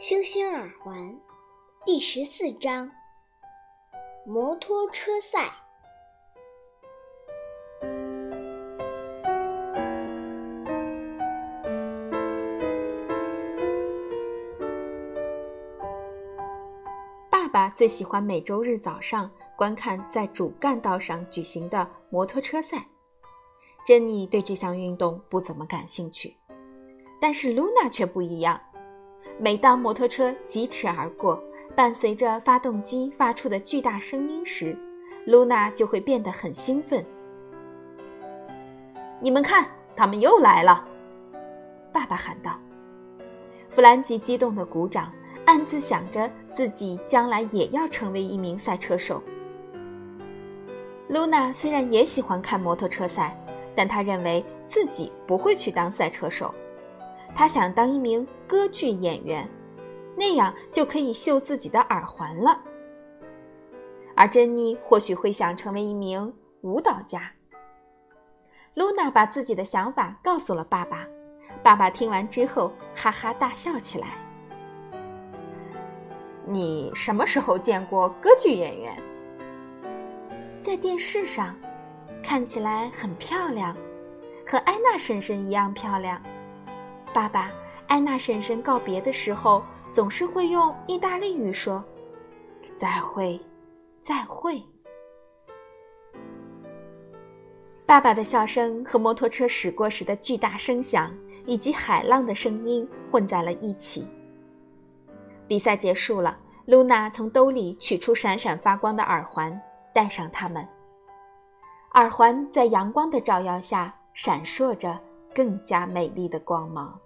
星星耳环第十四章：摩托车赛。爸爸最喜欢每周日早上观看在主干道上举行的摩托车赛。珍妮对这项运动不怎么感兴趣，但是露娜却不一样。每当摩托车疾驰而过，伴随着发动机发出的巨大声音时，露娜就会变得很兴奋。你们看，他们又来了！爸爸喊道。弗兰吉激动地鼓掌，暗自想着自己将来也要成为一名赛车手。露娜虽然也喜欢看摩托车赛，但她认为自己不会去当赛车手。他想当一名歌剧演员，那样就可以绣自己的耳环了。而珍妮或许会想成为一名舞蹈家。露娜把自己的想法告诉了爸爸，爸爸听完之后哈哈大笑起来。你什么时候见过歌剧演员？在电视上，看起来很漂亮，和安娜婶婶一样漂亮。爸爸，安娜婶婶告别的时候总是会用意大利语说：“再会，再会。”爸爸的笑声和摩托车驶过时的巨大声响，以及海浪的声音混在了一起。比赛结束了，露娜从兜里取出闪闪发光的耳环，戴上它们。耳环在阳光的照耀下闪烁着。更加美丽的光芒。